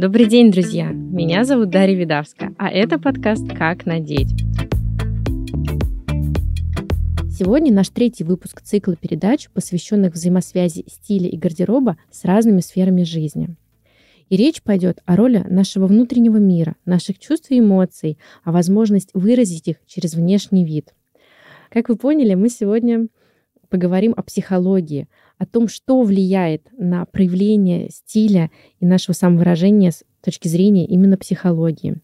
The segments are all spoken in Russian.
Добрый день, друзья! Меня зовут Дарья Видавска, а это подкаст «Как надеть». Сегодня наш третий выпуск цикла передач, посвященных взаимосвязи стиля и гардероба с разными сферами жизни. И речь пойдет о роли нашего внутреннего мира, наших чувств и эмоций, о возможность выразить их через внешний вид. Как вы поняли, мы сегодня поговорим о психологии, о том, что влияет на проявление стиля и нашего самовыражения с точки зрения именно психологии.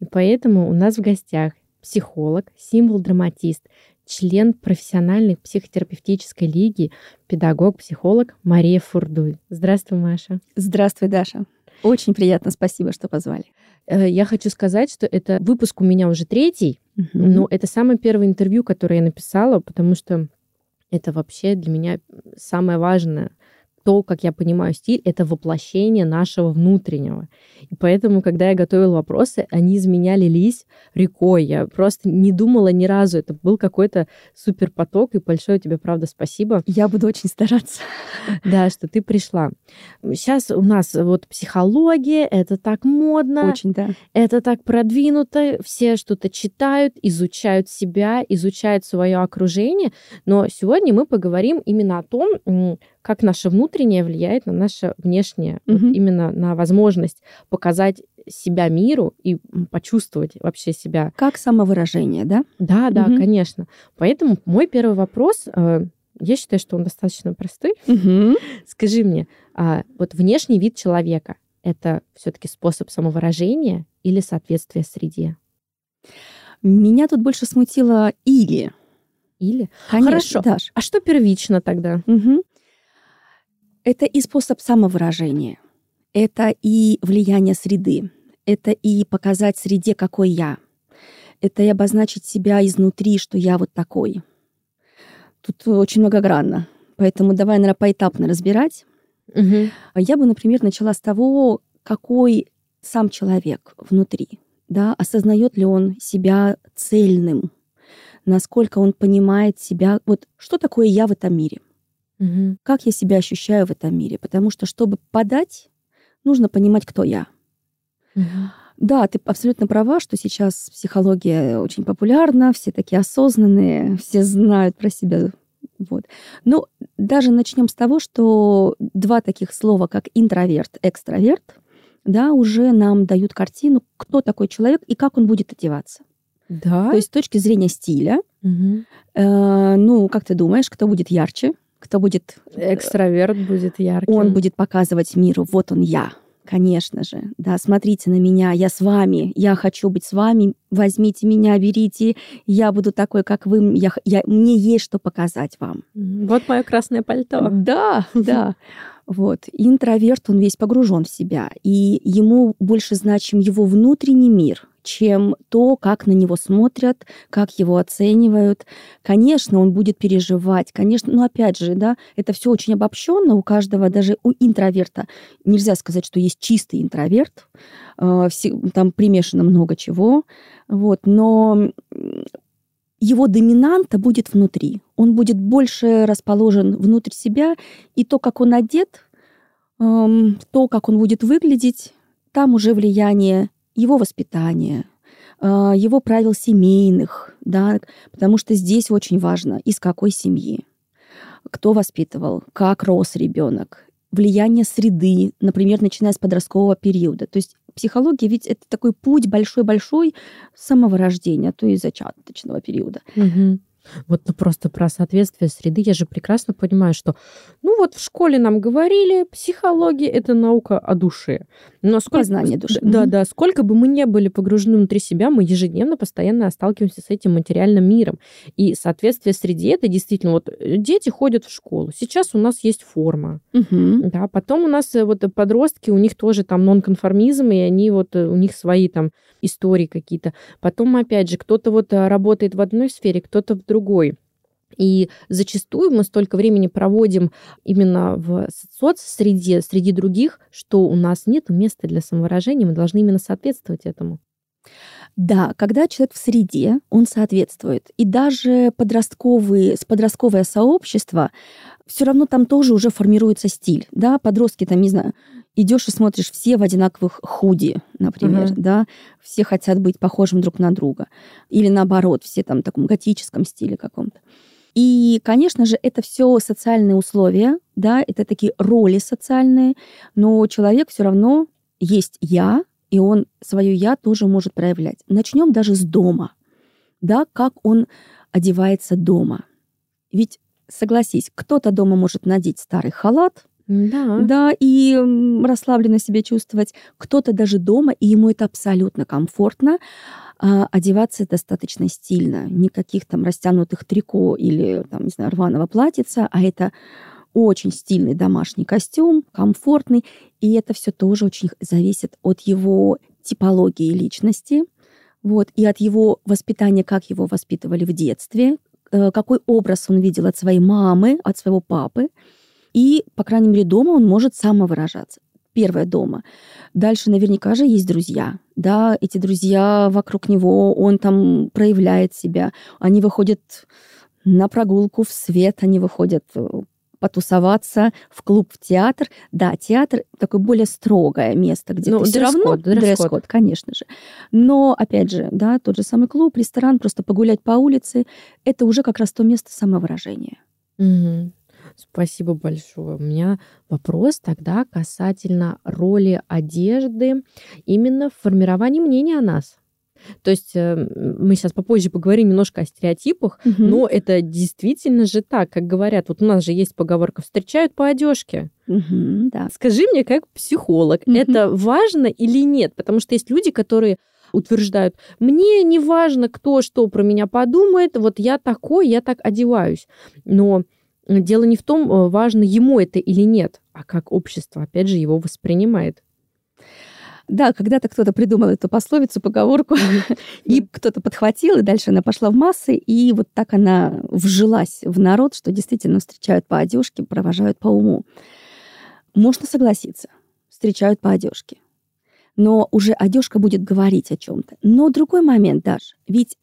И поэтому у нас в гостях психолог, символ-драматист, член профессиональной психотерапевтической лиги, педагог, психолог Мария Фурдуй. Здравствуй, Маша. Здравствуй, Даша. Очень приятно, спасибо, что позвали. Э, я хочу сказать, что это выпуск у меня уже третий, угу. но это самое первое интервью, которое я написала, потому что это вообще для меня самое важное то, как я понимаю стиль, это воплощение нашего внутреннего. И поэтому, когда я готовила вопросы, они из меня лились рекой. Я просто не думала ни разу. Это был какой-то супер поток. И большое тебе, правда, спасибо. Я буду очень стараться. Да, что ты пришла. Сейчас у нас вот психология, это так модно. Очень, да. Это так продвинуто. Все что-то читают, изучают себя, изучают свое окружение. Но сегодня мы поговорим именно о том, как наше внутреннее влияет на наше внешнее, mm-hmm. вот именно на возможность показать себя миру и почувствовать вообще себя. Как самовыражение, да? Да, да, mm-hmm. конечно. Поэтому мой первый вопрос, э, я считаю, что он достаточно простой. Mm-hmm. Скажи мне, а, вот внешний вид человека это все-таки способ самовыражения или соответствие среде? Меня тут больше смутило или. Или? Конечно, Хорошо. Даш. А что первично тогда? Угу. Это и способ самовыражения, это и влияние среды, это и показать среде, какой я, это и обозначить себя изнутри, что я вот такой. Тут очень многогранно, поэтому давай, наверное, поэтапно разбирать. Угу. Я бы, например, начала с того, какой сам человек внутри, да, осознает ли он себя цельным, насколько он понимает себя, вот что такое я в этом мире – Угу. Как я себя ощущаю в этом мире? Потому что, чтобы подать, нужно понимать, кто я. Угу. Да, ты абсолютно права, что сейчас психология очень популярна, все такие осознанные, все знают про себя. Вот. Но даже начнем с того, что два таких слова, как интроверт, экстраверт, да, уже нам дают картину, кто такой человек и как он будет одеваться. Да. То есть с точки зрения стиля, угу. э, ну, как ты думаешь, кто будет ярче? Кто будет... Э, Экстраверт будет ярким. Он будет показывать миру, вот он я, конечно же. Да, смотрите на меня, я с вами, я хочу быть с вами, возьмите меня, берите, я буду такой, как вы, я, я, мне есть что показать вам. Вот мое красное пальто. Да, да. Вот. Интроверт, он весь погружен в себя, и ему больше значим его внутренний мир, чем то, как на него смотрят, как его оценивают. Конечно, он будет переживать, конечно, но опять же, да, это все очень обобщенно у каждого, даже у интроверта. Нельзя сказать, что есть чистый интроверт, а, там примешано много чего, вот, но его доминанта будет внутри. Он будет больше расположен внутрь себя, и то, как он одет, то, как он будет выглядеть, там уже влияние его воспитания, а, его правил семейных, да, потому что здесь очень важно, из какой семьи, кто воспитывал, как рос ребенок, влияние среды, например, начиная с подросткового периода. То есть психология ведь это такой путь большой-большой самого рождения, то есть зачаточного периода. Угу. Вот ну, просто про соответствие среды я же прекрасно понимаю, что ну вот в школе нам говорили, психология это наука о душе. Но сколько, Познание души. Да, да. Сколько бы мы не были погружены внутри себя, мы ежедневно постоянно сталкиваемся с этим материальным миром. И соответствие среде это действительно вот э, дети ходят в школу. Сейчас у нас есть форма. Угу. Да, потом у нас э, вот подростки, у них тоже там нонконформизм, и они вот э, у них свои там истории какие-то. Потом опять же кто-то вот работает в одной сфере, кто-то в другой. И зачастую мы столько времени проводим именно в соцсреде, среди других, что у нас нет места для самовыражения, мы должны именно соответствовать этому. Да, когда человек в среде, он соответствует. И даже подростковые, подростковое сообщество все равно там тоже уже формируется стиль, да, подростки там, не знаю, идешь и смотришь все в одинаковых худи, например, uh-huh. да, все хотят быть похожим друг на друга, или наоборот, все там в таком готическом стиле каком-то. И, конечно же, это все социальные условия, да, это такие роли социальные, но человек все равно есть я, и он свое я тоже может проявлять. Начнем даже с дома, да, как он одевается дома. Ведь согласись, кто-то дома может надеть старый халат, да. да, и расслабленно себя чувствовать. Кто-то даже дома, и ему это абсолютно комфортно, а, одеваться достаточно стильно. Никаких там растянутых трико или, там, не знаю, рваного платьица, а это очень стильный домашний костюм, комфортный, и это все тоже очень зависит от его типологии личности, вот, и от его воспитания, как его воспитывали в детстве, какой образ он видел от своей мамы, от своего папы. И, по крайней мере, дома он может самовыражаться. Первое дома. Дальше наверняка же есть друзья. Да, эти друзья вокруг него, он там проявляет себя. Они выходят на прогулку в свет, они выходят э, потусоваться в клуб, в театр. Да, театр такое более строгое место, где ну, ты все равно дресс-код, конечно же. Но, опять же, да, тот же самый клуб, ресторан, просто погулять по улице, это уже как раз то место самовыражения. Угу. Спасибо большое. У меня вопрос тогда касательно роли одежды именно в формировании мнения о нас. То есть э, мы сейчас попозже поговорим немножко о стереотипах, угу. но это действительно же так, как говорят. Вот у нас же есть поговорка «встречают по одежке». Угу, да. Скажи мне, как психолог, угу. это важно или нет? Потому что есть люди, которые утверждают, мне не важно, кто что про меня подумает, вот я такой, я так одеваюсь. Но дело не в том, э, важно ему это или нет, а как общество, опять же, его воспринимает. Да, когда-то кто-то придумал эту пословицу, поговорку, и кто-то подхватил, и дальше она пошла в массы, и вот так она вжилась в народ, что действительно встречают по одежке, провожают по уму. Можно согласиться, встречают по одежке. Но уже одежка будет говорить о чем-то. Но другой момент, Даш, ведь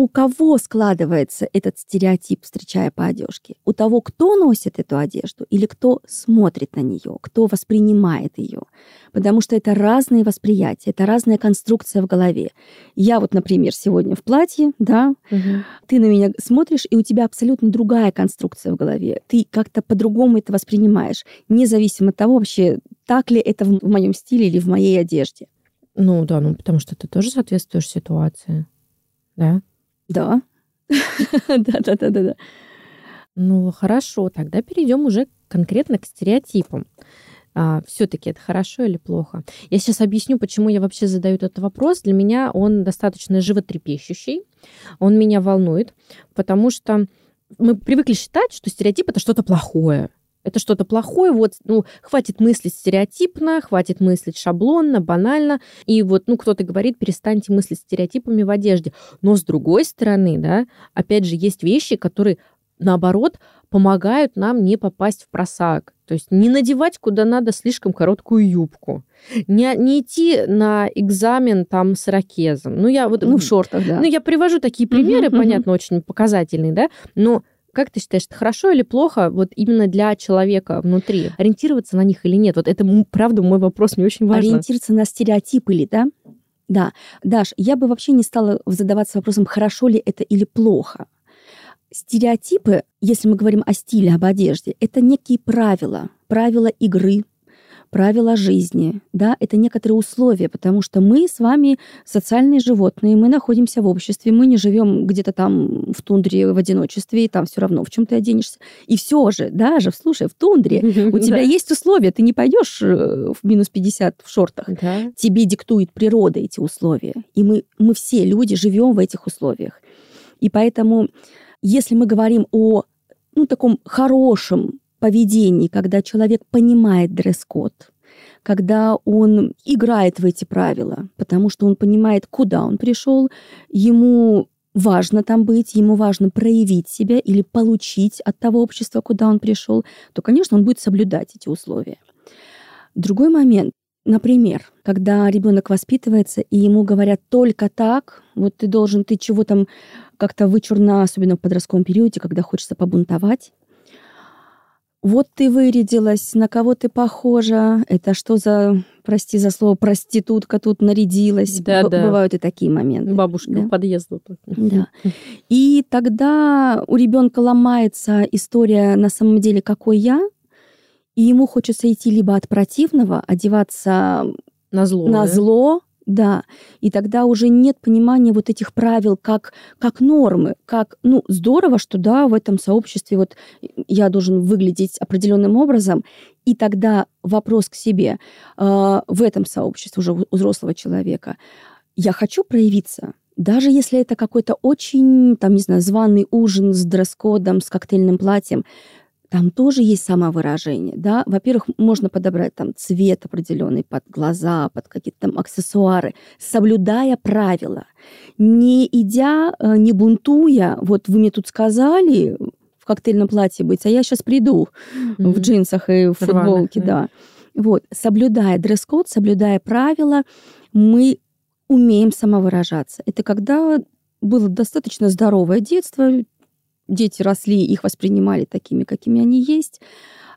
у кого складывается этот стереотип, встречая по одежке? У того, кто носит эту одежду или кто смотрит на нее, кто воспринимает ее? Потому что это разные восприятия, это разная конструкция в голове. Я вот, например, сегодня в платье, да, угу. ты на меня смотришь, и у тебя абсолютно другая конструкция в голове. Ты как-то по-другому это воспринимаешь, независимо от того вообще, так ли это в моем стиле или в моей одежде. Ну да, ну потому что ты тоже соответствуешь ситуации, да? Да. Да-да-да-да. Ну, хорошо, тогда перейдем уже конкретно к стереотипам. А, все-таки это хорошо или плохо? Я сейчас объясню, почему я вообще задаю этот вопрос. Для меня он достаточно животрепещущий, он меня волнует, потому что мы привыкли считать, что стереотип это что-то плохое это что-то плохое, вот, ну, хватит мыслить стереотипно, хватит мыслить шаблонно, банально, и вот, ну, кто-то говорит, перестаньте мыслить стереотипами в одежде. Но с другой стороны, да, опять же, есть вещи, которые, наоборот, помогают нам не попасть в просак. То есть не надевать куда надо слишком короткую юбку. Не, не идти на экзамен там с ракезом. Ну, я вот... Ну, в шортах, да. Ну, я привожу такие примеры, понятно, очень показательные, да, но как ты считаешь, это хорошо или плохо вот именно для человека внутри? Ориентироваться на них или нет? Вот это, правда, мой вопрос, мне очень важно. Ориентироваться на стереотипы ли, да? Да. Даш, я бы вообще не стала задаваться вопросом, хорошо ли это или плохо. Стереотипы, если мы говорим о стиле, об одежде, это некие правила, правила игры, правила жизни, да, это некоторые условия, потому что мы с вами социальные животные, мы находимся в обществе, мы не живем где-то там в тундре в одиночестве, и там все равно в чем ты оденешься. И все же, даже, слушай, в тундре у тебя есть условия, ты не пойдешь э, в минус 50 в шортах. Тебе диктует природа эти условия. И мы, мы все люди живем в этих условиях. И поэтому, если мы говорим о ну, таком хорошем поведении, когда человек понимает дресс-код, когда он играет в эти правила, потому что он понимает, куда он пришел, ему важно там быть, ему важно проявить себя или получить от того общества, куда он пришел, то, конечно, он будет соблюдать эти условия. Другой момент. Например, когда ребенок воспитывается, и ему говорят только так, вот ты должен, ты чего там как-то вычурно, особенно в подростковом периоде, когда хочется побунтовать, вот ты вырядилась, на кого ты похожа, это что за, прости за слово, проститутка тут нарядилась. Да, Б- да. Бывают и такие моменты. Бабушка Да. подъезда. Да. И тогда у ребенка ломается история на самом деле, какой я, и ему хочется идти либо от противного, одеваться На зло. на да? зло, да, и тогда уже нет понимания вот этих правил как, как нормы, как, ну, здорово, что, да, в этом сообществе вот я должен выглядеть определенным образом, и тогда вопрос к себе э, в этом сообществе уже у взрослого человека. Я хочу проявиться, даже если это какой-то очень, там, не знаю, званый ужин с дресс-кодом, с коктейльным платьем, там тоже есть самовыражение, да. Во-первых, можно подобрать там цвет определенный под глаза, под какие-то там аксессуары, соблюдая правила, не идя, э, не бунтуя. Вот вы мне тут сказали в коктейльном платье быть, а я сейчас приду в Мгм. джинсах и в Рваных, футболке, да. да. Вот, соблюдая дресс-код, соблюдая правила, мы умеем самовыражаться. Это когда было достаточно здоровое детство, дети росли, их воспринимали такими, какими они есть.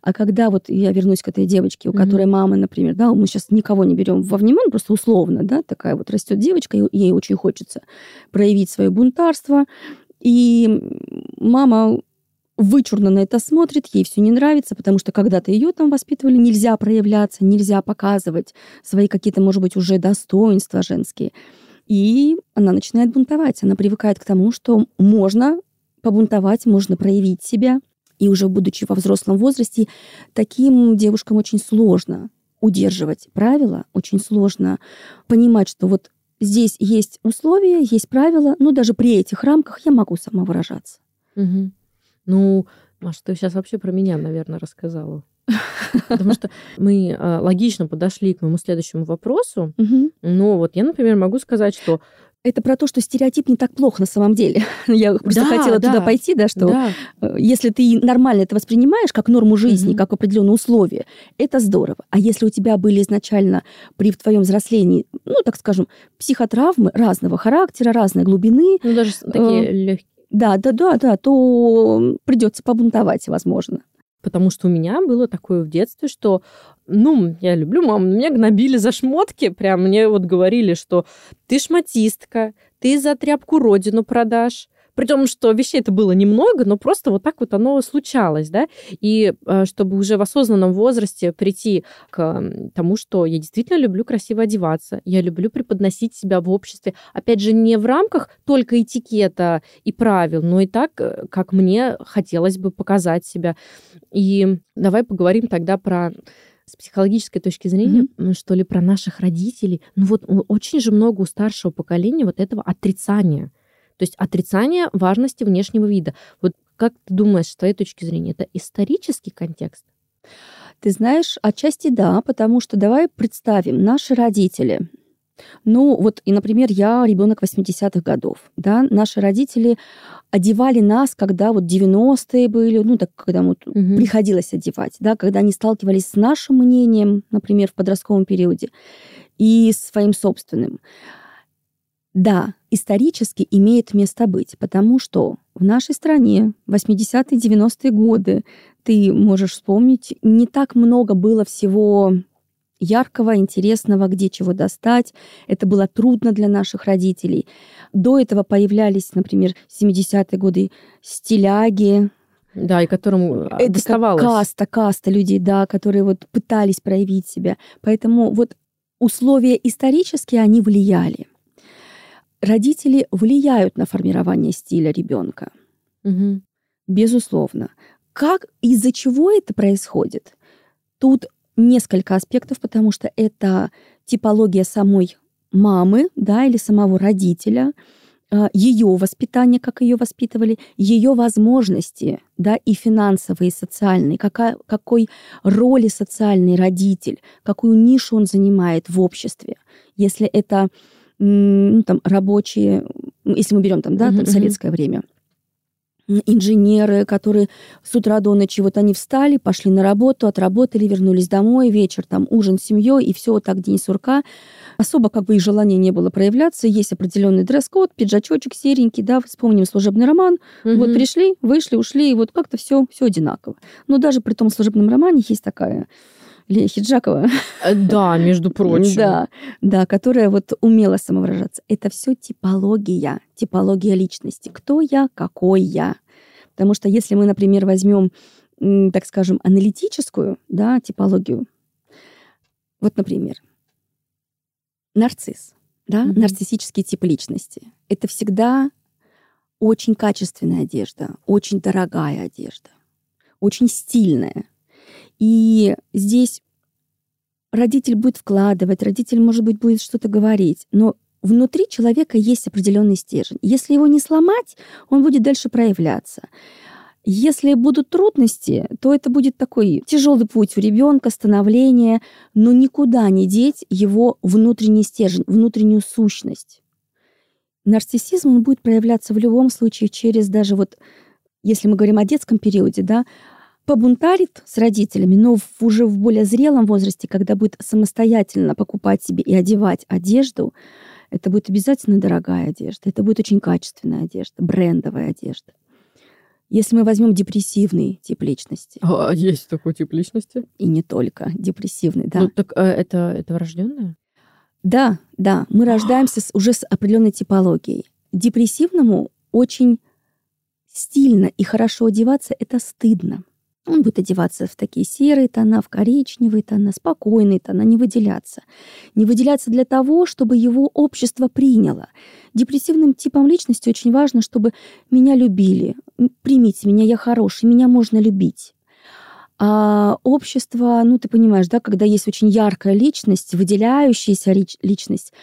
А когда вот я вернусь к этой девочке, у Мгм. которой мама, например, да, мы сейчас никого не берем во внимание, просто условно, да, такая вот растет девочка, ей очень хочется проявить свое бунтарство, и мама вычурно на это смотрит, ей все не нравится, потому что когда-то ее там воспитывали, нельзя проявляться, нельзя показывать свои какие-то, может быть, уже достоинства женские. И она начинает бунтовать, она привыкает к тому, что можно побунтовать, можно проявить себя. И уже будучи во взрослом возрасте, таким девушкам очень сложно удерживать правила, очень сложно понимать, что вот здесь есть условия, есть правила, но даже при этих рамках я могу самовыражаться. Мгм. Ну, Маша, ты сейчас вообще про меня, наверное, рассказала. Потому что мы э, логично подошли к моему следующему вопросу. Но вот я, например, могу сказать, что Это про то, что стереотип не так плохо на самом деле. Я просто Да, хотела да. туда пойти, да, что да, э, если ты нормально это воспринимаешь как норму жизни, Мгм. как определенные условия, это здорово. А если у тебя были изначально при твоем взрослении, ну, так скажем, психотравмы разного характера, разной глубины, ну даже такие легкие. да, да, да, да, то придется побунтовать, возможно. Потому что у меня было такое в детстве, что, ну, я люблю маму, но меня гнобили за шмотки. Прям мне вот говорили, что ты шмотистка, ты за тряпку родину продашь. При том, что вещей это было немного, но просто вот так вот оно случалось, да. И э, чтобы уже в осознанном возрасте прийти к тому, что я действительно люблю красиво одеваться, я люблю преподносить себя в обществе. Опять же, не в рамках только этикета и правил, но и так, э, как мне хотелось бы показать себя. И давай поговорим тогда про с психологической точки зрения, м, что ли, про наших родителей. Ну вот очень же много у старшего поколения вот этого отрицания. То есть отрицание важности внешнего вида. Вот как ты думаешь, с твоей точки зрения, это исторический контекст? Ты знаешь, отчасти да, потому что давай представим, наши родители, ну вот, и, например, я ребенок 80-х годов, да, наши родители одевали нас, когда вот 90-е были, ну так, когда вот Мгм. приходилось одевать, да, когда они сталкивались с нашим мнением, например, в подростковом периоде, и своим собственным. Да, исторически имеет место быть, потому что в нашей стране 80-е, 90-е годы, ты можешь вспомнить, не так много было всего яркого, интересного, где чего достать. Это было трудно для наших родителей. До этого появлялись, например, 70-е годы стиляги, Да, и которым а, это доставалось. каста, каста людей, да, которые вот пытались проявить себя. Поэтому вот условия исторические, они влияли. Родители влияют на формирование стиля ребенка, Мгм. безусловно. Как, из-за чего это происходит? Тут несколько аспектов, потому что это типология самой мамы, да, или самого родителя, ее воспитание, как ее воспитывали, ее возможности, да, и финансовые, и социальные, какая, какой роли социальный родитель, какую нишу он занимает в обществе. Если это ну, там, рабочие, если мы берем там, да, там, советское время, инженеры, которые с утра до ночи вот они встали, пошли на работу, отработали, вернулись домой, вечер там ужин с семьей, и все вот так день сурка. Особо как бы и желания не было проявляться. Есть определенный дресс-код, пиджачочек серенький, да, вспомним служебный роман. Угу. Вот пришли, вышли, ушли, и вот как-то все, все одинаково. Но даже при том служебном романе есть такая Лея Хиджакова. Э, да, между прочим. Да, да, которая вот умела самовыражаться. Это все типология, типология личности. Кто я, какой я. Потому что если мы, например, возьмем, так скажем, аналитическую да, типологию, вот, например, нарцисс, да, mm-hmm. нарциссический тип личности. Это всегда очень качественная одежда, очень дорогая одежда, очень стильная. И здесь родитель будет вкладывать, родитель, может быть, будет что-то говорить, но внутри человека есть определенный стержень. Если его не сломать, он будет дальше проявляться. Если будут трудности, то это будет такой тяжелый путь у ребенка, становление, но никуда не деть его внутренний стержень, внутреннюю сущность. Нарциссизм он будет проявляться в любом случае через даже вот, если мы говорим о детском периоде, да, побунтарит с родителями, но уже в более зрелом возрасте, когда будет самостоятельно покупать себе и одевать одежду, это будет обязательно дорогая одежда, это будет очень качественная одежда, брендовая одежда. Если мы возьмем депрессивный тип личности. А, есть такой тип личности? И не только депрессивный, да. Ну, так э, это, это врожденное? Да, да. Мы рождаемся с, уже с определенной типологией. Депрессивному очень стильно и хорошо одеваться это стыдно. Он будет одеваться в такие серые тона, в коричневые тона, спокойные тона, не выделяться. Не выделяться для того, чтобы его общество приняло. Депрессивным типом личности очень важно, чтобы меня любили. Примите меня, я хороший, меня можно любить. А общество, ну ты понимаешь, да, когда есть очень яркая личность, выделяющаяся личность,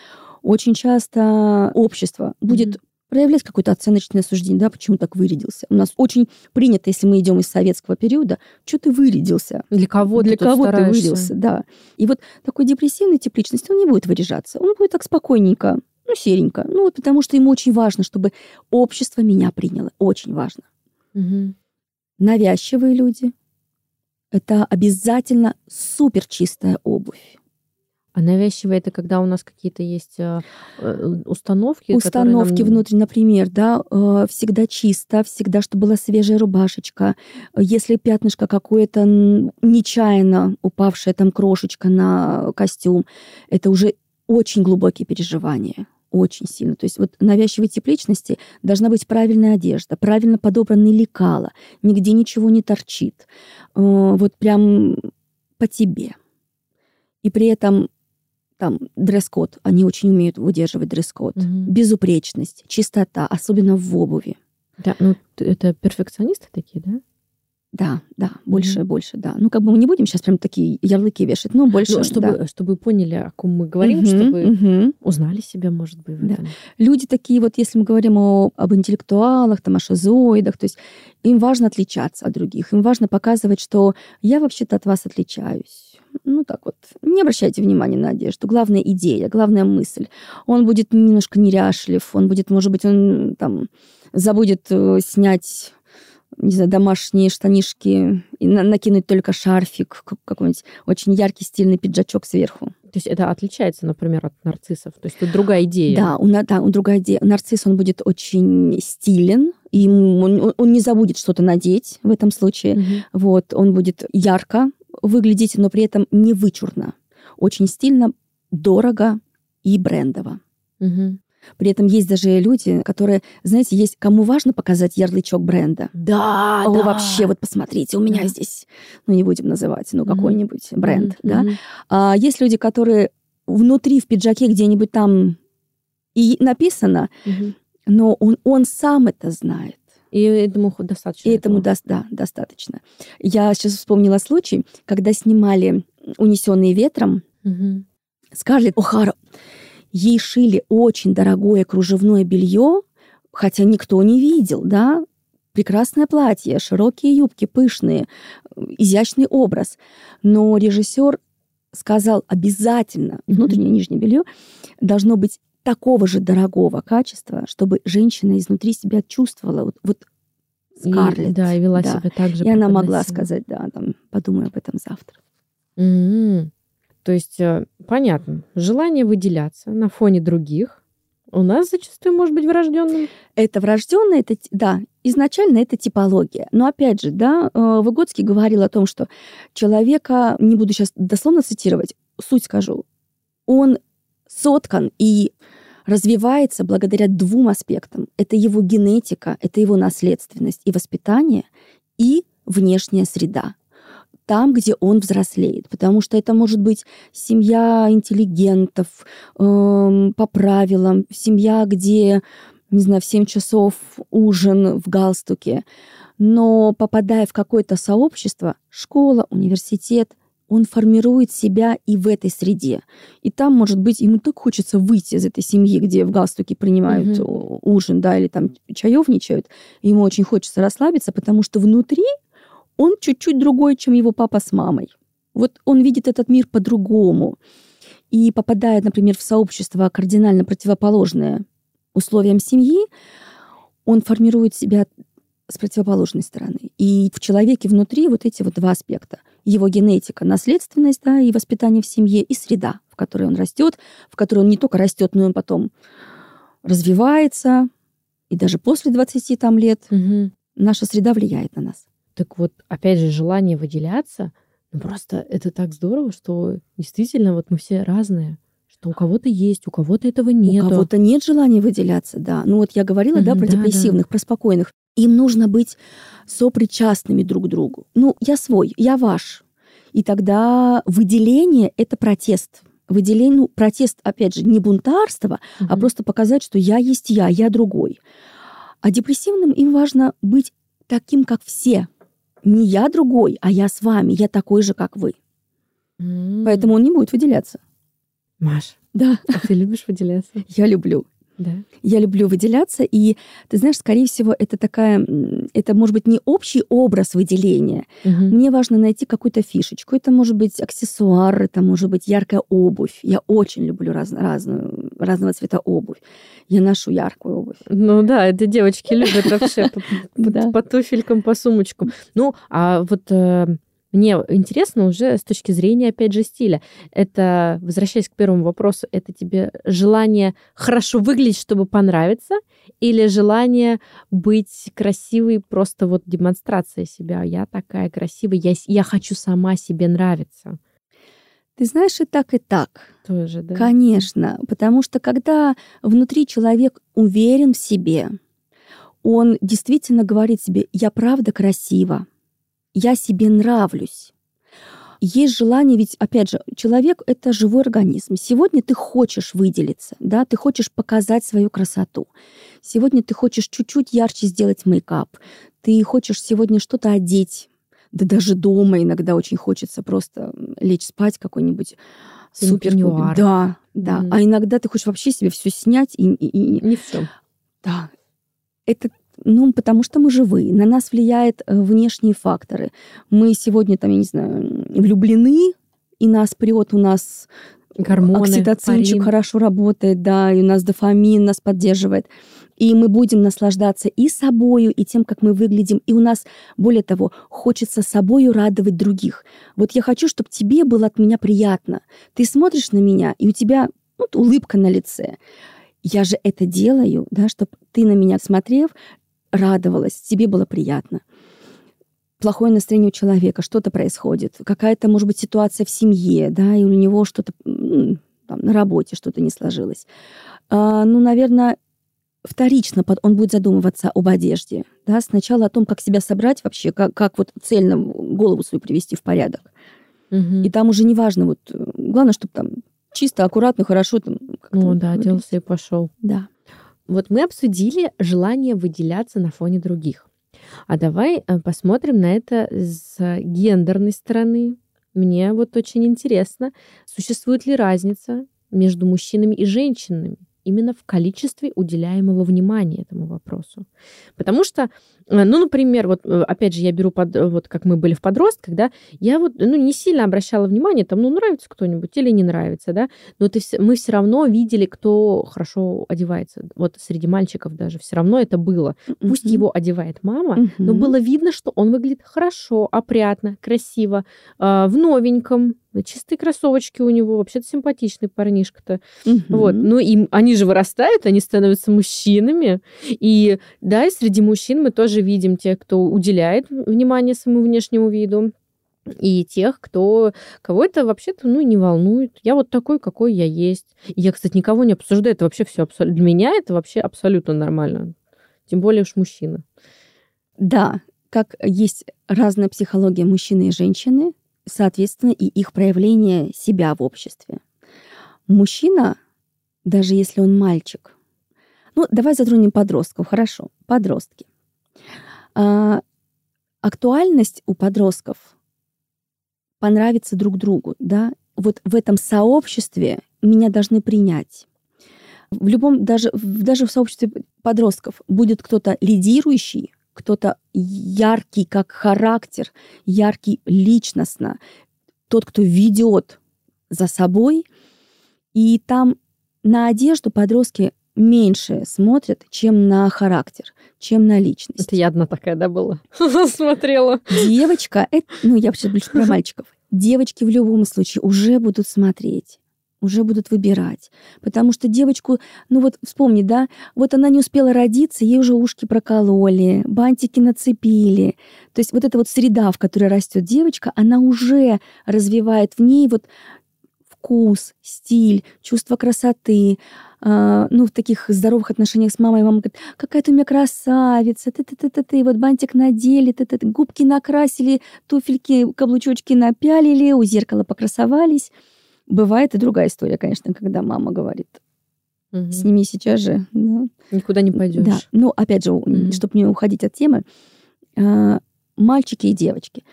очень часто общество будет mm-hmm проявлять какое-то оценочное суждение, да, почему так вырядился. У нас очень принято, если мы идем из советского периода, что ты вырядился? Для кого Для ты кого ты вырядился, да. И вот такой депрессивный тип личности, он не будет выряжаться. Он будет так спокойненько, ну, серенько. Ну, вот потому что ему очень важно, чтобы общество меня приняло. Очень важно. Угу. Навязчивые люди — это обязательно супер чистая обувь. А навязчивое это когда у нас какие-то есть э, э установки? Установки нам... внутри, например, да, э, всегда чисто, всегда, чтобы была свежая рубашечка. Если пятнышко какое-то нечаянно упавшая там крошечка на костюм, это уже очень глубокие переживания очень сильно. То есть вот навязчивой тип личности должна быть правильная одежда, правильно подобранные лекала, нигде ничего не торчит. Вот прям по тебе. И при этом там дресс-код, они очень умеют выдерживать дресс-код, угу. безупречность, чистота, особенно в обуви. Да, ну это перфекционисты такие, да? Да, да, больше, mm-hmm. больше, да. Ну, как бы мы не будем сейчас прям такие ярлыки вешать, но больше. Ну, чтобы, да. чтобы поняли, о ком мы говорим, mm-hmm, чтобы mm-hmm. узнали себя, может быть, да. этом. Люди такие, вот если мы говорим о, об интеллектуалах, там, о шизоидах, то есть им важно отличаться от других, им важно показывать, что я вообще-то от вас отличаюсь. Ну, так вот, не обращайте внимания на одежду. Главная идея, главная мысль. Он будет немножко неряшлив, он будет, может быть, он там забудет э, снять не знаю, домашние штанишки и на накинуть только шарфик, какой-нибудь очень яркий стильный пиджачок сверху. То есть это отличается, например, от нарциссов? То есть это другая идея? Да, у, да, у другая идея. Нарцисс, он будет очень стилен, и он, он не забудет что-то надеть в этом случае. Угу. Вот, он будет ярко выглядеть, но при этом не вычурно. Очень стильно, дорого и брендово. Угу. При этом есть даже люди, которые, знаете, есть кому важно показать ярлычок бренда. Да, О, да. вообще, вот посмотрите, у меня да. здесь, ну не будем называть, ну какой-нибудь бренд, mm-hmm. да. А есть люди, которые внутри в пиджаке где-нибудь там и написано, mm-hmm. но он, он сам это знает. И этому достаточно. И этому да, да, достаточно. Я сейчас вспомнила случай, когда снимали «Унесенные ветром», угу. Скарлетт О'Хара Ей шили очень дорогое кружевное белье, хотя никто не видел, да, прекрасное платье, широкие юбки, пышные, изящный образ. Но режиссер сказал обязательно внутреннее нижнее белье должно быть такого же дорогого качества, чтобы женщина изнутри себя чувствовала вот, вот Скарлетт. И, да, и вела да. себя так же. И она могла сказать, да, там, подумай об этом завтра. М. То есть, э, понятно, желание выделяться на фоне других у нас зачастую может быть врожденным. Это врожденное, это, да, изначально это типология. Но опять же, да, э, Выгодский говорил о том, что человека, не буду сейчас дословно цитировать, суть скажу, он соткан и развивается благодаря двум аспектам. Это его генетика, это его наследственность и воспитание, и внешняя среда там, где он взрослеет. Потому что это может быть семья интеллигентов, эм, по правилам, семья, где, не знаю, в 7 часов ужин в галстуке. Но попадая в какое-то сообщество, школа, университет, он формирует себя и в этой среде. И там, может быть, ему так хочется выйти из этой семьи, где в галстуке принимают у- ужин, да, или там чаевничают. Ему очень хочется расслабиться, потому что внутри он чуть-чуть другой, чем его папа с мамой. Вот он видит этот мир по-другому. И попадая, например, в сообщество кардинально противоположное условиям семьи, он формирует себя с противоположной стороны. И в человеке внутри вот эти вот два аспекта. Его генетика, наследственность, да, и воспитание в семье, и среда, в которой он растет, в которой он не только растет, но и он потом развивается. И даже после 20 там лет Мгм. наша среда влияет на нас. Так вот, опять же, желание выделяться, ну просто это так здорово, что действительно вот мы все разные. Что у кого-то есть, у кого-то этого нет. У кого-то нет желания выделяться, да. Ну вот я говорила, да, Мгм, про да, да. депрессивных, про спокойных. Им нужно быть сопричастными друг к другу. Ну, я свой, я ваш. И тогда выделение — это протест. Выделение, ну, протест, опять же, не бунтарство, а просто показать, что я есть я, я другой. А депрессивным им важно быть таким, как все. Не я другой, а я с вами, я такой же, как вы. М. Поэтому он не будет выделяться. Маш, Да, а ты любишь выделяться? я люблю. Да. Я люблю выделяться, и ты знаешь, скорее всего, это такая, это может быть не общий образ выделения. Мгм. Мне важно найти какую-то фишечку. Это может быть аксессуар, это может быть яркая обувь. Я очень люблю раз- разную, разного цвета обувь. Я ношу яркую обувь. Ну да, это девочки любят вообще по туфелькам, по сумочкам. Ну, а вот э, мне интересно уже с точки зрения, опять же, стиля. Это, возвращаясь к первому вопросу, это тебе желание хорошо выглядеть, чтобы понравиться, или желание быть красивой, просто вот демонстрация себя. Я такая красивая, я, я хочу сама себе нравиться. Ты знаешь, и так, и так. Тоже, да? Конечно, потому что когда внутри человек уверен в себе, он действительно говорит себе, я правда красива, я себе нравлюсь. Есть желание, ведь, опять же, человек — это живой организм. Сегодня ты хочешь выделиться, да, ты хочешь показать свою красоту. Сегодня ты хочешь чуть-чуть ярче сделать мейкап. Ты хочешь сегодня что-то одеть. Да даже дома иногда очень хочется просто лечь спать какой-нибудь супер Пеньюар. Да, да. Мгм. А иногда ты хочешь вообще себе все снять и, и- и- Не все. да. Это ну, потому что мы живые. На нас влияют э, внешние факторы. Мы сегодня, там, я не знаю, влюблены, и нас прет, у нас Гормоны, окситоцинчик парин. хорошо работает, да, и у нас дофамин нас поддерживает. И мы будем наслаждаться и собою, и тем, как мы выглядим. И у нас, более того, хочется собою радовать других. Вот я хочу, чтобы тебе было от меня приятно. Ты смотришь на меня, и у тебя вот улыбка на лице. Я же это делаю, да, чтобы ты на меня, смотрев, радовалась, тебе было приятно. Плохое настроение у человека, что-то происходит, какая-то, может быть, ситуация в семье, да, и у него что-то там, на работе что-то не сложилось. А, ну, наверное, вторично он будет задумываться об одежде. Да? Сначала о том, как себя собрать вообще, как, как вот цельно голову свою привести в порядок. Мгм. И там уже не важно, вот, главное, чтобы там чисто, аккуратно, хорошо. Там, Ну да, оделся и пошел. Да. Вот мы обсудили желание выделяться на фоне других. А давай э, посмотрим на это с гендерной стороны. Мне вот очень интересно, существует ли разница между мужчинами и женщинами? Именно в количестве уделяемого внимания этому вопросу. Потому что, э, ну, например, вот э, опять же, я беру под, вот как мы были в подростках, да, я вот, ну, не сильно обращала внимание, там, ну, нравится кто-нибудь или не нравится, да, но ты, мы все равно видели, кто хорошо одевается. Вот среди мальчиков даже все равно это было. Пусть mm-hmm. его одевает мама, mm-hmm. но было видно, что он выглядит хорошо, опрятно, красиво, э, в новеньком, чистые кроссовочки у него, вообще-то симпатичный парнишка-то. Угу. Вот. Ну, и они же вырастают, они становятся мужчинами. И да, и среди мужчин мы тоже видим тех, кто уделяет внимание своему внешнему виду, и тех, кто кого это вообще-то ну не волнует. Я вот такой, какой я есть. И я, кстати, никого не обсуждаю. Это вообще все абсолютно для меня это вообще абсолютно нормально. Тем более уж мужчина. Да, как есть разная психология мужчины и женщины, соответственно, и их проявление себя в обществе. Мужчина, даже если он мальчик, ну, давай затронем подростков, хорошо, подростки. А, актуальность у подростков понравится друг другу, да, вот в этом сообществе меня должны принять. В любом, даже, даже в сообществе подростков будет кто-то лидирующий, кто-то яркий как характер, яркий личностно, тот, кто ведет за собой. И там на одежду подростки меньше смотрят, чем на характер, чем на личность. Это я одна такая, да, была? Смотрела. Девочка, это, ну, я вообще больше про мальчиков. Девочки в любом случае уже будут смотреть уже будут выбирать. Потому что девочку, ну вот вспомни, да, вот она не успела родиться, ей уже ушки прокололи, бантики нацепили. То есть вот эта вот среда, в которой растет девочка, она уже развивает в ней вот вкус, стиль, чувство красоты, Uh, ну, в таких здоровых отношениях с мамой. Мама говорит, какая ты у меня красавица, ты ты ты ты ты вот бантик надели, ты ты губки накрасили, туфельки, каблучочки напялили, у зеркала покрасовались. Бывает и другая история, конечно, когда мама говорит, угу. сними сейчас же. Да. Никуда не пойдешь. Да, ну, опять же, угу. чтобы не уходить от темы, э, мальчики и девочки.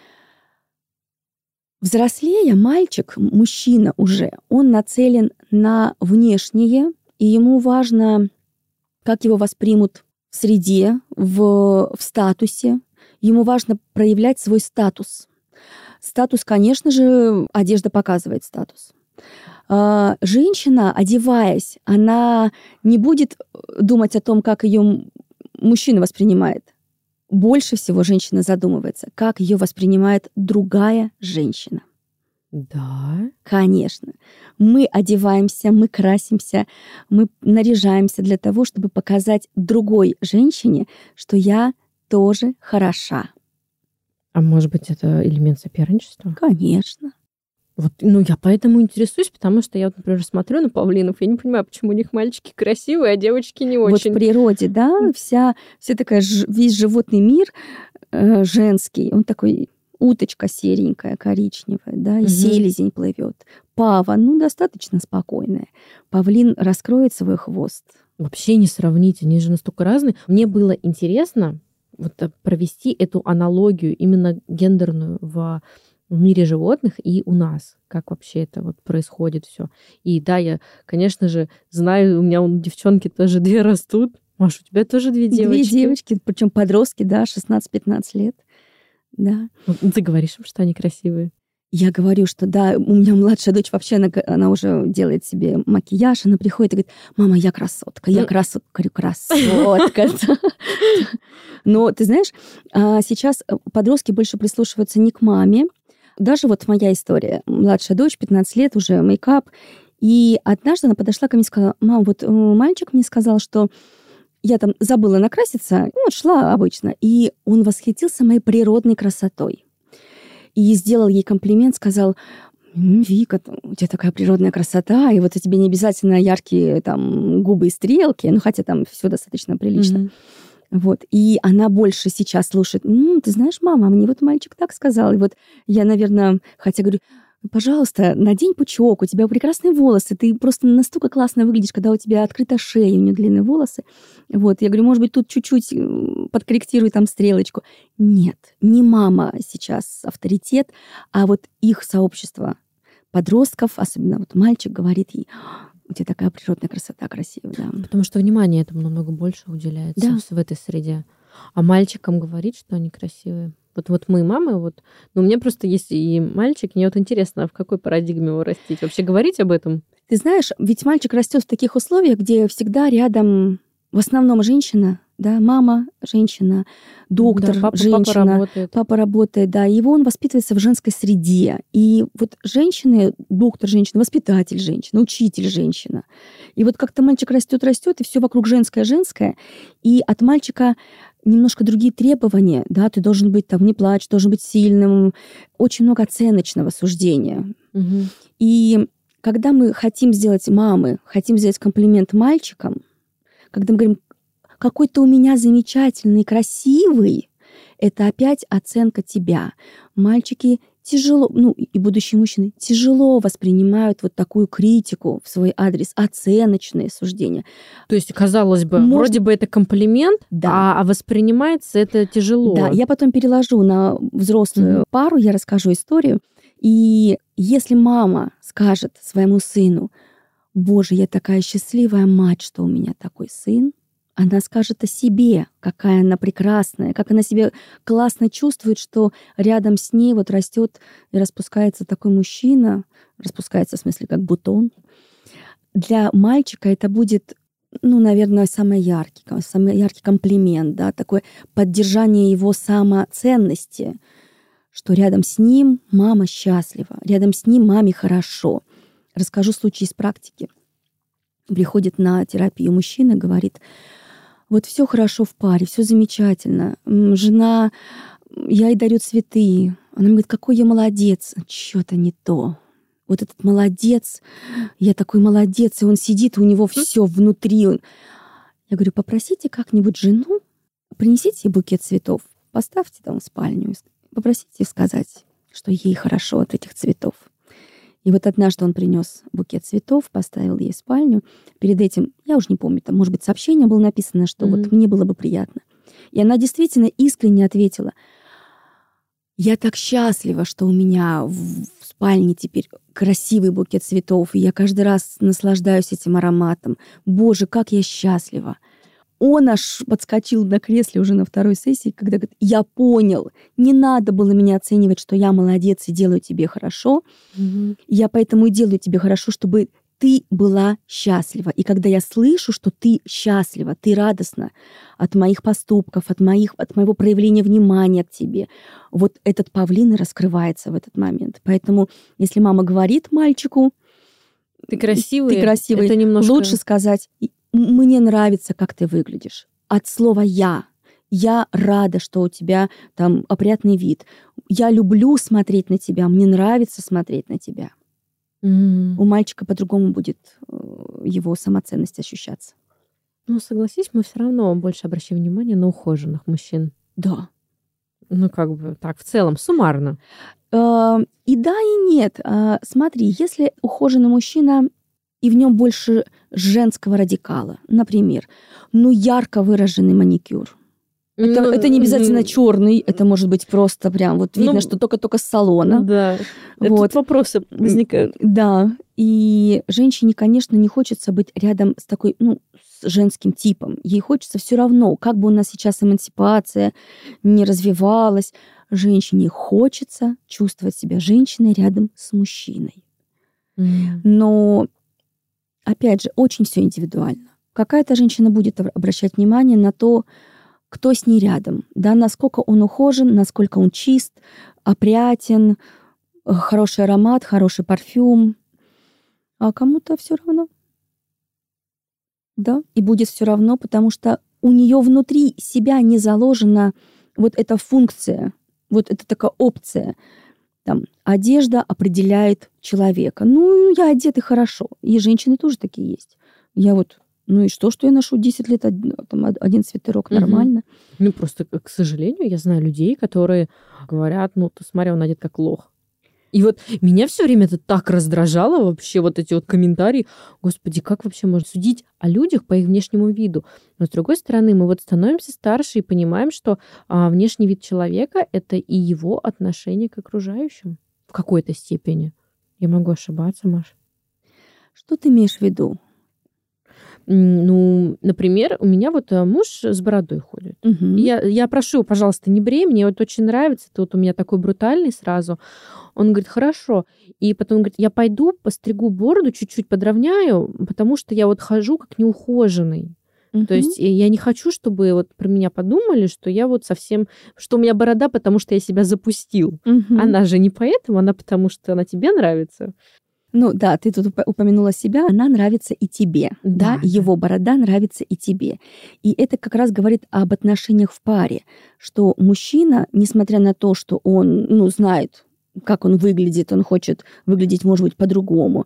Взрослея, мальчик, мужчина уже, он нацелен на внешнее, и ему важно, как его воспримут в среде, в, в статусе. Ему важно проявлять свой статус. Статус, конечно же, одежда показывает статус. А, женщина, одеваясь, она не будет э, думать о том, как ее мужчина воспринимает. Больше всего женщина задумывается, как ее воспринимает другая женщина. Да. Конечно. Мы одеваемся, мы красимся, мы наряжаемся для того, чтобы показать другой женщине, что я тоже хороша. А может быть, это элемент соперничества? Конечно. Вот, ну, я поэтому интересуюсь, потому что я, например, смотрю на павлинов, я не понимаю, почему у них мальчики красивые, а девочки не очень. Вот в природе, да, вся, вся такая, весь животный мир э, женский, он такой уточка серенькая, коричневая, да, и угу. селезень плывет. Пава, ну, достаточно спокойная. Павлин раскроет свой хвост. Вообще не сравнить, они же настолько разные. Мне было интересно вот э, провести эту аналогию именно гендерную в в мире животных и у нас, как вообще это вот происходит все. И да, я, конечно же, знаю, у меня у девчонки тоже две растут. Маша, у тебя тоже две девочки? Две девочки, причем подростки, да, 16-15 лет. Да. Ну, ты говоришь им, что они красивые? Я говорю, что да, у меня младшая дочь вообще, она, она уже делает себе макияж, она приходит и говорит, мама, я красотка, я красотка. Говорю, красотка. Но ты знаешь, а сейчас подростки больше прислушиваются не к маме, даже вот моя история. Младшая дочь, 15 лет, уже мейкап. И однажды она подошла ко мне и сказала, мам, вот э, мальчик мне сказал, что я там забыла накраситься, ну, вот шла обычно, и он восхитился моей природной красотой. И сделал ей комплимент, сказал, Вика, у тебя такая природная красота, и вот у тебя не обязательно яркие там губы и стрелки, ну хотя там все достаточно прилично. Mm-hmm. Вот. И она больше сейчас слушает. М-м, ты знаешь, мама, мне вот мальчик так сказал. И вот я, наверное, хотя говорю, пожалуйста, надень пучок, у тебя прекрасные волосы, ты просто настолько классно выглядишь, когда у тебя открыта шея, у нее длинные волосы. Вот, я говорю, может быть, тут чуть-чуть подкорректируй там стрелочку. Нет, не мама сейчас авторитет, а вот их сообщество подростков, особенно вот мальчик говорит ей, у тебя такая природная красота красивая, да. Потому что внимание этому намного больше уделяется Да. в этой среде. А мальчикам говорить, что они красивые. Вот, вот мы мамы, вот, ну, у меня просто есть и мальчик, мне вот интересно, а в какой парадигме его растить? Вообще говорить об этом? Ты знаешь, ведь мальчик растет в таких условиях, где всегда рядом в основном женщина, да, мама, женщина, доктор, Да, папа, женщина, папа работает. папа работает, да, и его он воспитывается в женской среде. И вот женщины, доктор женщина, воспитатель женщина, учитель женщина. И вот как-то мальчик растет, растет, и все вокруг женское, женское. И от мальчика немножко другие требования, да, ты должен быть там не плачь, должен быть сильным, очень много оценочного суждения. Мгм. И когда мы хотим сделать мамы, хотим сделать комплимент мальчикам, когда мы говорим, какой ты у меня замечательный, красивый, это опять оценка тебя. Мальчики тяжело, ну и будущие мужчины тяжело воспринимают вот такую критику в свой адрес, оценочные суждения. То есть, казалось бы, Может- вроде бы это комплимент, Да. а, а воспринимается это тяжело. Да, я потом переложу на взрослую Мгм. пару, я расскажу историю. И если мама скажет своему сыну, Боже, я такая счастливая мать, что у меня такой сын, она скажет о себе, какая она прекрасная, как она себя классно чувствует, что рядом с ней вот растет и распускается такой мужчина, распускается в смысле как бутон. Для мальчика это будет ну, наверное, самый яркий, самый яркий комплимент, да, такое поддержание его самоценности, что рядом с ним мама счастлива, рядом с ним маме хорошо. Расскажу случай из практики. Приходит на терапию мужчина, говорит, вот все хорошо в паре, все замечательно. Жена, я ей дарю цветы. Она мне говорит, какой я молодец. Что-то не то. Вот этот молодец, я такой молодец, и он сидит, у него все внутри. Я говорю, попросите как-нибудь жену, принесите ей букет цветов, поставьте там в спальню, попросите сказать, что ей хорошо от этих цветов. И вот однажды он принес букет цветов, поставил ей в спальню. Перед этим, я уже не помню, там, может быть, сообщение было написано, что вот Мгм. мне было бы приятно. И она действительно искренне ответила, я так счастлива, что у меня в в спальне теперь красивый букет цветов, и я каждый раз наслаждаюсь этим ароматом. Боже, как я счастлива. Он аж подскочил на кресле уже на второй сессии, когда говорит, я понял, не надо было меня оценивать, что я молодец и делаю тебе хорошо. Мгм. Я поэтому и делаю тебе хорошо, чтобы ты была счастлива. И когда я слышу, что ты счастлива, ты радостна от моих поступков, от, моих, от моего проявления внимания к тебе, вот этот павлин раскрывается в этот момент. Поэтому, если мама говорит мальчику, Ты красивый. ты красивый, Это немножко... лучше сказать, «И- мне нравится, как ты выглядишь. От слова «я». Я рада, что у тебя там опрятный вид. Я люблю смотреть на тебя, мне нравится смотреть на тебя. Мгм. У мальчика по-другому будет э, его самоценность ощущаться. Ну, согласись, мы все равно больше обращаем внимание на ухоженных мужчин. Да. Ну, как бы так, в целом, суммарно. Э, И да, и нет. А, Смотри, если ухоженный мужчина и в нем больше женского радикала, например, ну ярко выраженный маникюр, Это, Ну, это не обязательно черный, это может быть просто прям вот видно, Ну, что только-только с салона. Да. Вот. Тут вопросы возникают. Да. И женщине, конечно, не хочется быть рядом с такой, ну, с женским типом. Ей хочется все равно, как бы у нас сейчас эмансипация не развивалась, женщине хочется чувствовать себя женщиной рядом с мужчиной. М. Но, опять же, очень все индивидуально. Какая-то женщина будет об- обращать внимание на то, кто с ней рядом, да, насколько он ухожен, насколько он чист, опрятен, э, хороший аромат, хороший парфюм. А кому-то все равно. Да, и будет все равно, потому что у нее внутри себя не заложена вот эта функция, вот это такая опция. Там, одежда определяет человека. Ну, я одет и хорошо. И женщины тоже такие есть. Я вот, ну и что, что я ношу 10 лет один, там, од- один свитерок, нормально. Ну, просто, к сожалению, я знаю людей, которые говорят, ну, ты смотри, он одет как лох. И вот меня все время это так раздражало вообще, вот эти вот комментарии. Господи, как вообще можно судить о людях по их внешнему виду? Но с другой стороны, мы вот становимся старше и понимаем, что а, внешний вид человека — это и его отношение к окружающим в какой-то степени. Я могу ошибаться, Маш. Что ты имеешь в виду? Ну, например, у меня вот э, муж с бородой ходит. Угу. Я, я прошу, пожалуйста, не брей, мне вот очень нравится, ты вот у меня такой брутальный сразу. Он говорит, хорошо. И потом он говорит, я пойду, постригу бороду, чуть-чуть подровняю, потому что я вот хожу как неухоженный. Угу. То есть э, я не хочу, чтобы вот про меня подумали, что я вот совсем, что у меня борода, потому что я себя запустил. Угу. Она же не поэтому, она потому что она тебе нравится. Ну да, ты тут упомянула себя, она нравится и тебе, да, Да, его борода нравится и тебе. И это как раз говорит об отношениях в паре, что мужчина, несмотря на то, что он, ну, знает, как он выглядит, он хочет выглядеть, может быть, по-другому,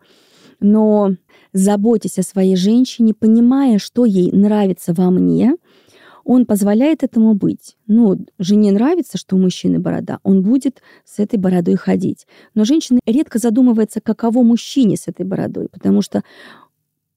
но заботясь о своей женщине, понимая, что ей нравится во мне, он позволяет этому быть. Ну, жене нравится, что у мужчины борода, он будет с этой бородой ходить. Но женщина редко задумывается, каково мужчине с этой бородой, потому что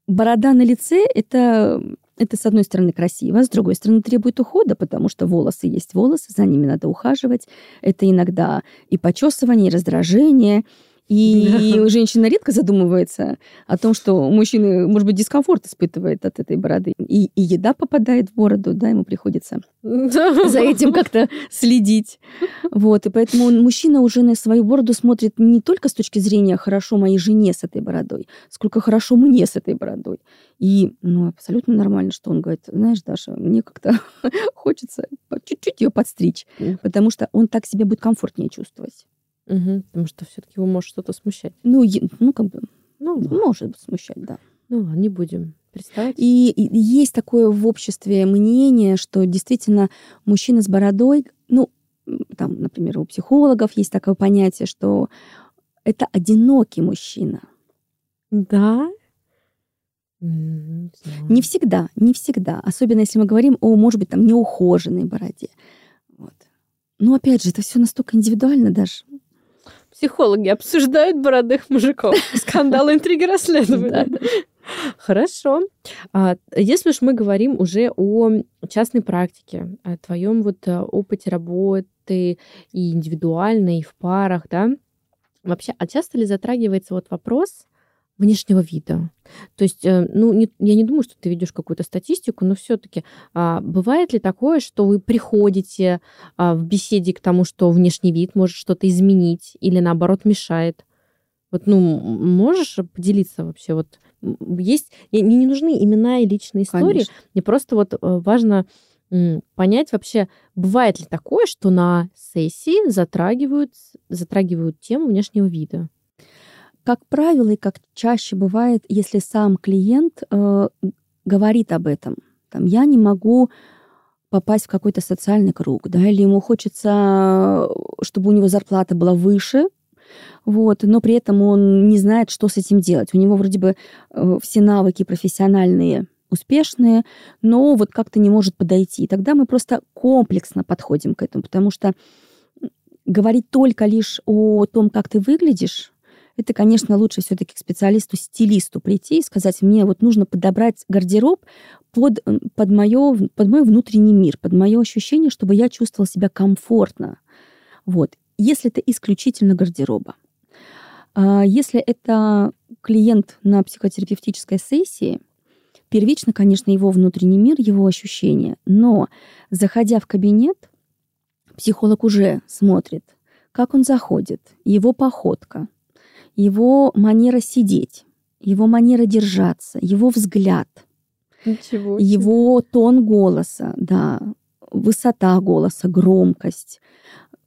борода на лице — это это, с одной стороны, красиво, с другой стороны, требует ухода, потому что волосы есть волосы, за ними надо ухаживать. Это иногда и почесывание, и раздражение, и Да. женщина редко задумывается о том, что мужчина, может быть, дискомфорт испытывает от этой бороды. И, и еда попадает в бороду, да, ему приходится за этим как-то следить. Вот, и поэтому он- мужчина уже на свою бороду смотрит не только с точки зрения «хорошо моей жене с этой бородой», сколько «хорошо мне с этой бородой». И, ну, абсолютно нормально, что он говорит, знаешь, Даша, мне как-то хочется чуть-чуть ее подстричь, потому что он так себя будет комфортнее чувствовать. Мгм, Потому что все-таки его может что-то смущать. Ну, ну как бы, Ну, ладно. может смущать, да. ну ладно, не будем представить. И, и есть такое в обществе мнение, что действительно мужчина с бородой, ну, там, например, у психологов есть такое понятие, что это одинокий мужчина. Да? Не. Не всегда, не всегда. Особенно если мы говорим о, может быть, там, неухоженной бороде. Вот. Но опять же, это все настолько индивидуально даже. Психологи обсуждают бородых мужиков. Скандал, интриги, расследования. Хорошо. А, если уж мы говорим уже о частной практике, о твоем вот э, опыте работы и индивидуально, и в парах, да, вообще, а часто ли затрагивается вот вопрос внешнего вида? То есть, э, ну, не- я не думаю, что ты ведешь какую-то статистику, но все-таки бывает ли такое, что вы приходите а, в беседе к тому, что внешний вид может что-то изменить или наоборот мешает? Вот, ну, можешь поделиться вообще? Вот есть, мне не нужны имена и личные истории, Конечно. мне просто вот э, важно понять вообще, бывает ли такое, что на сессии затрагивают, затрагивают тему внешнего вида? Как правило, и как чаще бывает, если сам клиент э, говорит об этом, там, я не могу попасть в какой-то социальный круг, да, или ему хочется, чтобы у него зарплата была выше, вот, но при этом он не знает, что с этим делать. У него вроде бы э, все навыки профессиональные успешные, но вот как-то не может подойти. И тогда мы просто комплексно подходим к этому, потому что говорить только лишь о том, как ты выглядишь, это, конечно, лучше все-таки к специалисту-стилисту прийти и сказать, мне вот нужно подобрать гардероб под, под, моё, под мой внутренний мир, под мое ощущение, чтобы я чувствовала себя комфортно. Вот. Если это исключительно гардероба. А если это клиент на психотерапевтической сессии, первично, конечно, его внутренний мир, его ощущения. Но, заходя в кабинет, психолог уже смотрит, как он заходит, его походка, его манера сидеть, его манера держаться, его взгляд, Ничего. его тон голоса, да, высота голоса, громкость,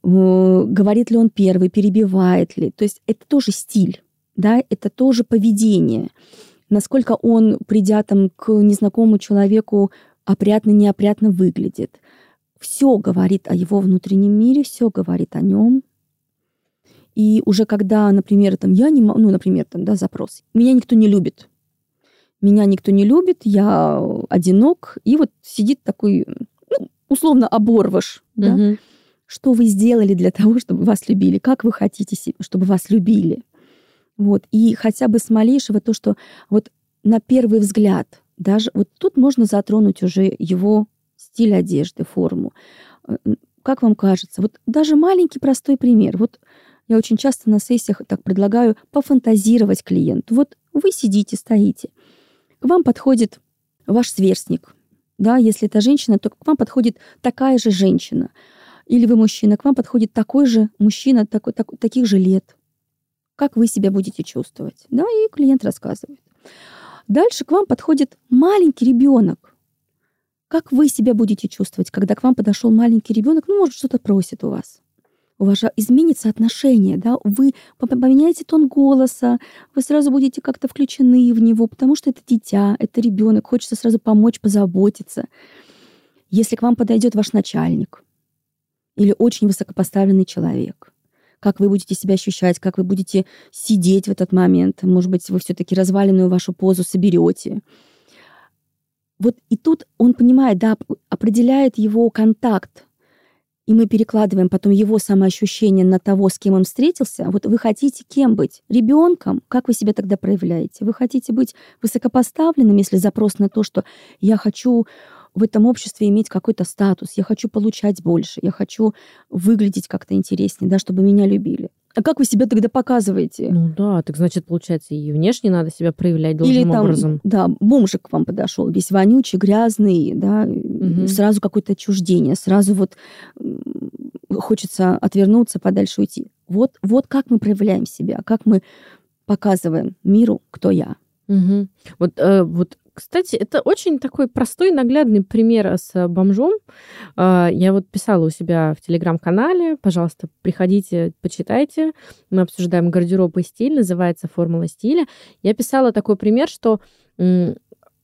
э, говорит ли он первый, перебивает ли. То есть это тоже стиль, да, это тоже поведение. Насколько он, придя там к незнакомому человеку, опрятно-неопрятно выглядит. Все говорит о его внутреннем мире, все говорит о нем. И уже когда, например, там я не ну, например, там, да, запрос, меня никто не любит, меня никто не любит, я одинок, и вот сидит такой, ну, условно, оборвыш, да? Что вы сделали для того, чтобы вас любили? Как вы хотите, чтобы вас любили? Вот. И хотя бы с малейшего то, что вот на первый взгляд, даже вот тут можно затронуть уже его стиль одежды, форму. Э, Как вам кажется? Вот даже маленький простой пример. Вот Я очень часто на сессиях так предлагаю пофантазировать клиенту. Вот вы сидите, стоите. К вам подходит ваш сверстник. Да, если это женщина, то к вам подходит такая же женщина. Или вы мужчина, к вам подходит такой же мужчина, такой, так, таких же лет. Как вы себя будете чувствовать? Да, и клиент рассказывает. Дальше к вам подходит маленький ребенок. Как вы себя будете чувствовать, когда к вам подошел маленький ребенок, ну, может, что-то просит у вас? У вас же изменится отношение, да, вы поменяете тон голоса, вы сразу будете как-то включены в него, потому что это дитя, это ребенок, хочется сразу помочь, позаботиться. Если к вам подойдет ваш начальник или очень высокопоставленный человек, как вы будете себя ощущать, как вы будете сидеть в этот момент, может быть, вы все-таки разваленную вашу позу соберете. Вот и тут он понимает, да, определяет его контакт и мы перекладываем потом его самоощущение на того, с кем он встретился, вот вы хотите кем быть? Ребенком? Как вы себя тогда проявляете? Вы хотите быть высокопоставленным, если запрос на то, что я хочу в этом обществе иметь какой-то статус, я хочу получать больше, я хочу выглядеть как-то интереснее, да, чтобы меня любили. А как вы себя тогда показываете? Ну да, так значит, получается, и внешне надо себя проявлять должным Или там, образом. Да, бомжик к вам подошел, весь вонючий, грязный, да, угу. сразу какое-то отчуждение, сразу вот хочется отвернуться, подальше уйти. Вот, вот как мы проявляем себя, как мы показываем миру, кто я. Угу. Вот, э, вот кстати, это очень такой простой, наглядный пример с бомжом. А, я вот писала у себя в телеграм-канале. Пожалуйста, приходите, почитайте. Мы обсуждаем гардероб и стиль, называется «Формула стиля». Я писала такой пример, что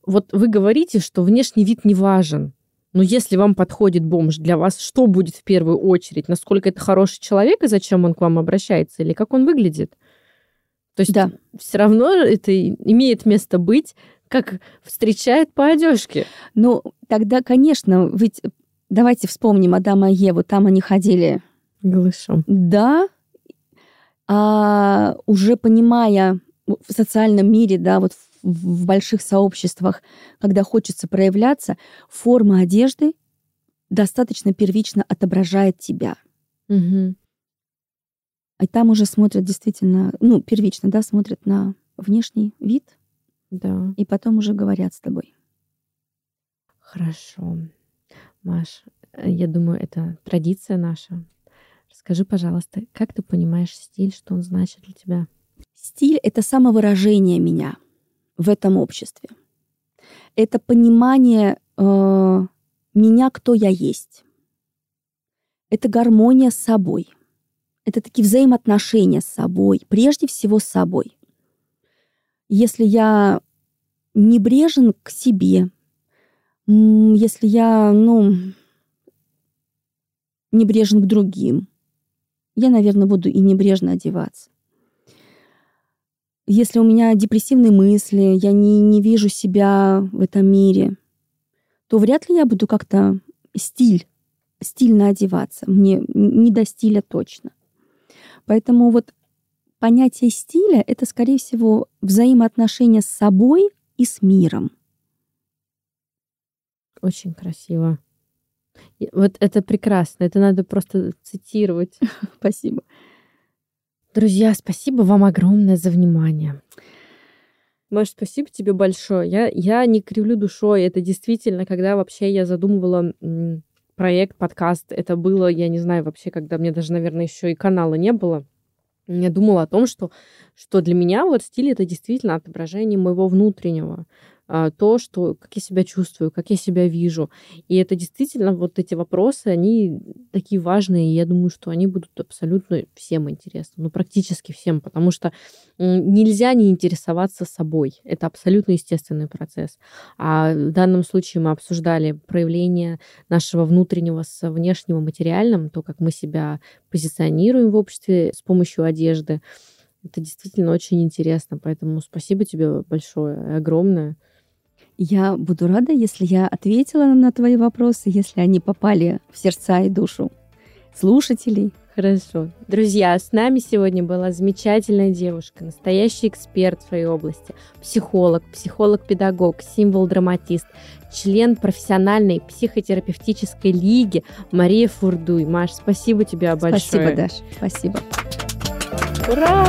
вот вы говорите, что внешний вид не важен. Но если вам подходит бомж, для вас что будет в первую очередь? Насколько это хороший человек и зачем он к вам обращается? Или как он выглядит? То есть да. все равно это имеет место быть, как встречает по одежке. Ну, тогда, конечно, ведь давайте вспомним Адама и Еву, там они ходили... Голышом. Да, а уже понимая в социальном мире, да, вот в, в больших сообществах, когда хочется проявляться, форма одежды достаточно первично отображает тебя. Угу. И там уже смотрят действительно, ну, первично, да, смотрят на внешний вид, да. И потом уже говорят с тобой. Хорошо. Маш, э, я думаю, это традиция наша. Расскажи, пожалуйста, как ты понимаешь стиль, что он значит для тебя? Стиль — это самовыражение меня в этом обществе. Это понимание э, меня, кто я есть. Это гармония с собой. Это такие взаимоотношения с собой, прежде всего с собой. Если я небрежен к себе, если я, ну, небрежен к другим, я, наверное, буду и небрежно одеваться. Если у меня депрессивные мысли, я не, не вижу себя в этом мире, то вряд ли я буду как-то стиль, стильно одеваться. Мне не до стиля точно. Поэтому вот понятие стиля — это, скорее всего, взаимоотношения с собой и с миром. Очень красиво. Вот это прекрасно. Это надо просто цитировать. Спасибо. Друзья, спасибо вам огромное за внимание. Маш, спасибо тебе большое. Я, я не кривлю душой. Это действительно, когда вообще я задумывала проект, подкаст, это было, я не знаю, вообще, когда мне даже, наверное, еще и канала не было я думала о том, что, что для меня вот стиль это действительно отображение моего внутреннего. А, то, что, как я себя чувствую, как я себя вижу. И это действительно вот эти вопросы, они такие важные, и я думаю, что они будут абсолютно всем интересны, ну, практически всем, потому что нельзя не интересоваться собой. Это абсолютно естественный процесс. А в данном случае мы обсуждали проявление нашего внутреннего с внешним материальным, то, как мы себя позиционируем в обществе с помощью одежды. Это действительно очень интересно, поэтому спасибо тебе большое, огромное. Я буду рада, если я ответила на твои вопросы, если они попали в сердца и душу слушателей. Хорошо. Друзья, с нами сегодня была замечательная девушка, настоящий эксперт в своей области, психолог, психолог-педагог, символ-драматист, член профессиональной психотерапевтической лиги Мария Фурдуй. Маш, спасибо тебе большое. Спасибо, Даш. Спасибо. Ура!